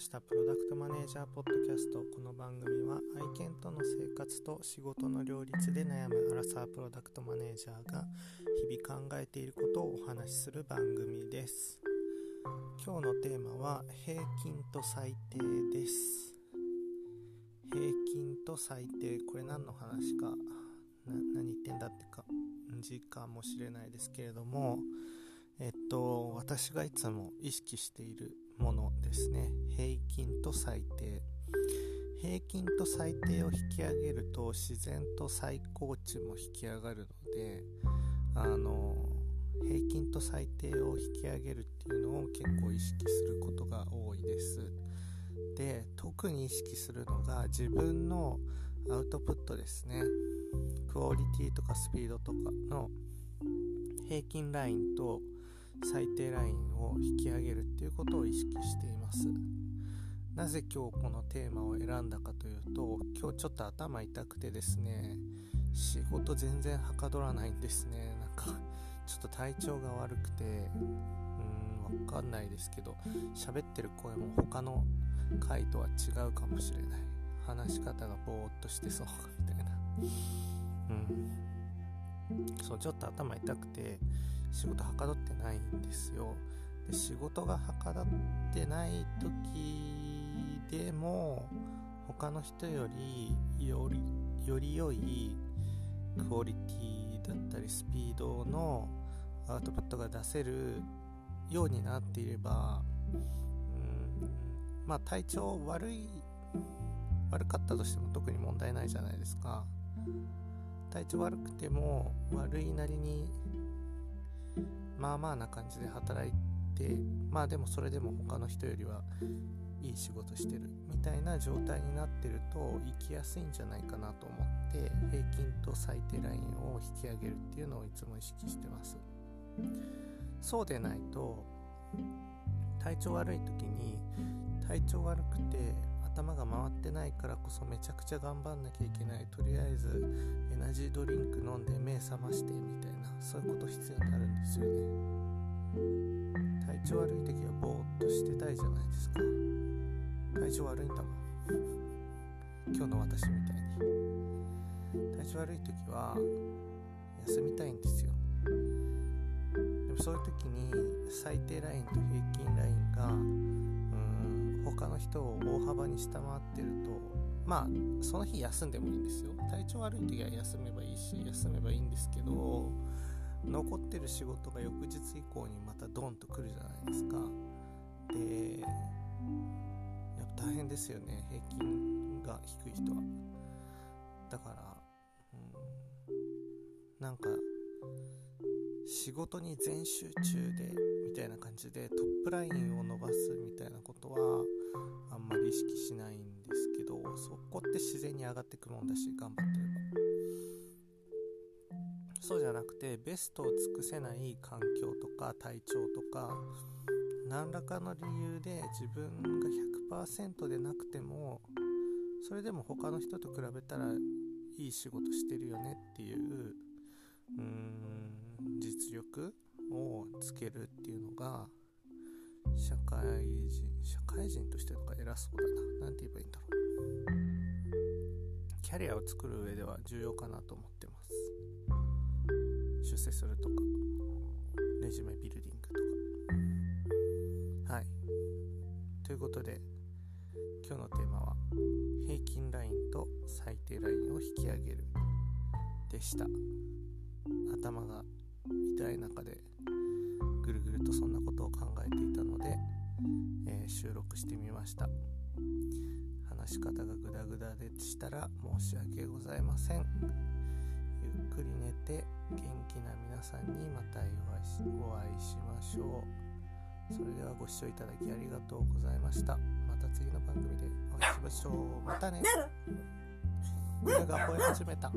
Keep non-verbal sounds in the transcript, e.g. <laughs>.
したプロダクトマネージャーポッドキャスト。この番組は愛犬との生活と仕事の両立で悩むアラサープロダクトマネージャーが日々考えていることをお話しする番組です。今日のテーマは平均と最低です。平均と最低。これ何の話か。何言ってんだってか。時かもしれないですけれども。えっと私がいつも意識しているものですね。平均と最低。平均と最低を引き上げると自然と最高値も引き上がるのであの平均と最低を引き上げるっていうのを結構意識することが多いです。で特に意識するのが自分のアウトプットですね。クオリティとかスピードとかの平均ラインと最低ラインを引き上げるっていうことを意識しています。なぜ今日このテーマを選んだかというと今日ちょっと頭痛くてですね仕事全然はかどらないんですね。なんかちょっと体調が悪くてうーんわかんないですけど喋ってる声も他の回とは違うかもしれない。話し方がぼーっとしてそう <laughs> みたいな。うん。そうちょっと頭痛くて仕事はかどってないんですよ。で仕事がはかどってない時でも他の人よりよりより良いクオリティだったりスピードのアウトプットが出せるようになっていればうんまあ体調悪い悪かったとしても特に問題ないじゃないですか。体調悪くても悪いなりにまあまあな感じで働いてまあでもそれでも他の人よりはいい仕事してるみたいな状態になってると生きやすいんじゃないかなと思って平均と最低ラインを引き上げるっていうのをいつも意識してます。そうでないと体調悪い時に体調悪くて頭が回ってないからこそめちゃくちゃ頑張んなきゃいけない。とりあえずエナジードリンク飲んで目覚ましてみたいなそういうこと必要になるんですよね。調悪い時はぼーっとしてたいじゃないですか。体調悪いんだもん。今日の私みたいに。体調悪い時は休みたいんですよ。でもそういう時に最低ラインと平均ラインがうん他の人を大幅に下回ってるとまあその日休んでもいいんですよ。体調悪い時は休めばいいし休めばいいんですけど残ってる仕事が翌日以降にまたドンと来るじゃないですか。でやっぱ大変ですよね。平均が低い人は。だからうんなんか仕事に全集中でみたいな感じでトップラインを伸ばすみたいなことはあんまり意識しないんですけどそこって自然に上がってくもんだし頑張ってればそうじゃなくてベストを尽くせない環境とか体調とか何らかの理由で自分が100%でなくてもそれでも他の人と比べたらいい仕事してるよねっていううーん実力をつけるっていうのが社会人社会人としてとか偉そうだな。何て言えばいいんだろう。キャリアを作る上では重要かなと思って。出世するとか。レジュメビルディングとか。はい。ということで今日のテーマは平均ラインと最低ラインを引き上げるでした。頭が痛い中でぐるぐるとそんなことを考えていたので、えー、収録してみました。話し方がグダグダでしたら申し訳ございません。ゆっくりて元気な皆さんにまたお会いしお会いしましょう。それではご視聴いただきありがとうございました。また次の番組でお会いしましょう。またね。犬が吠え始めた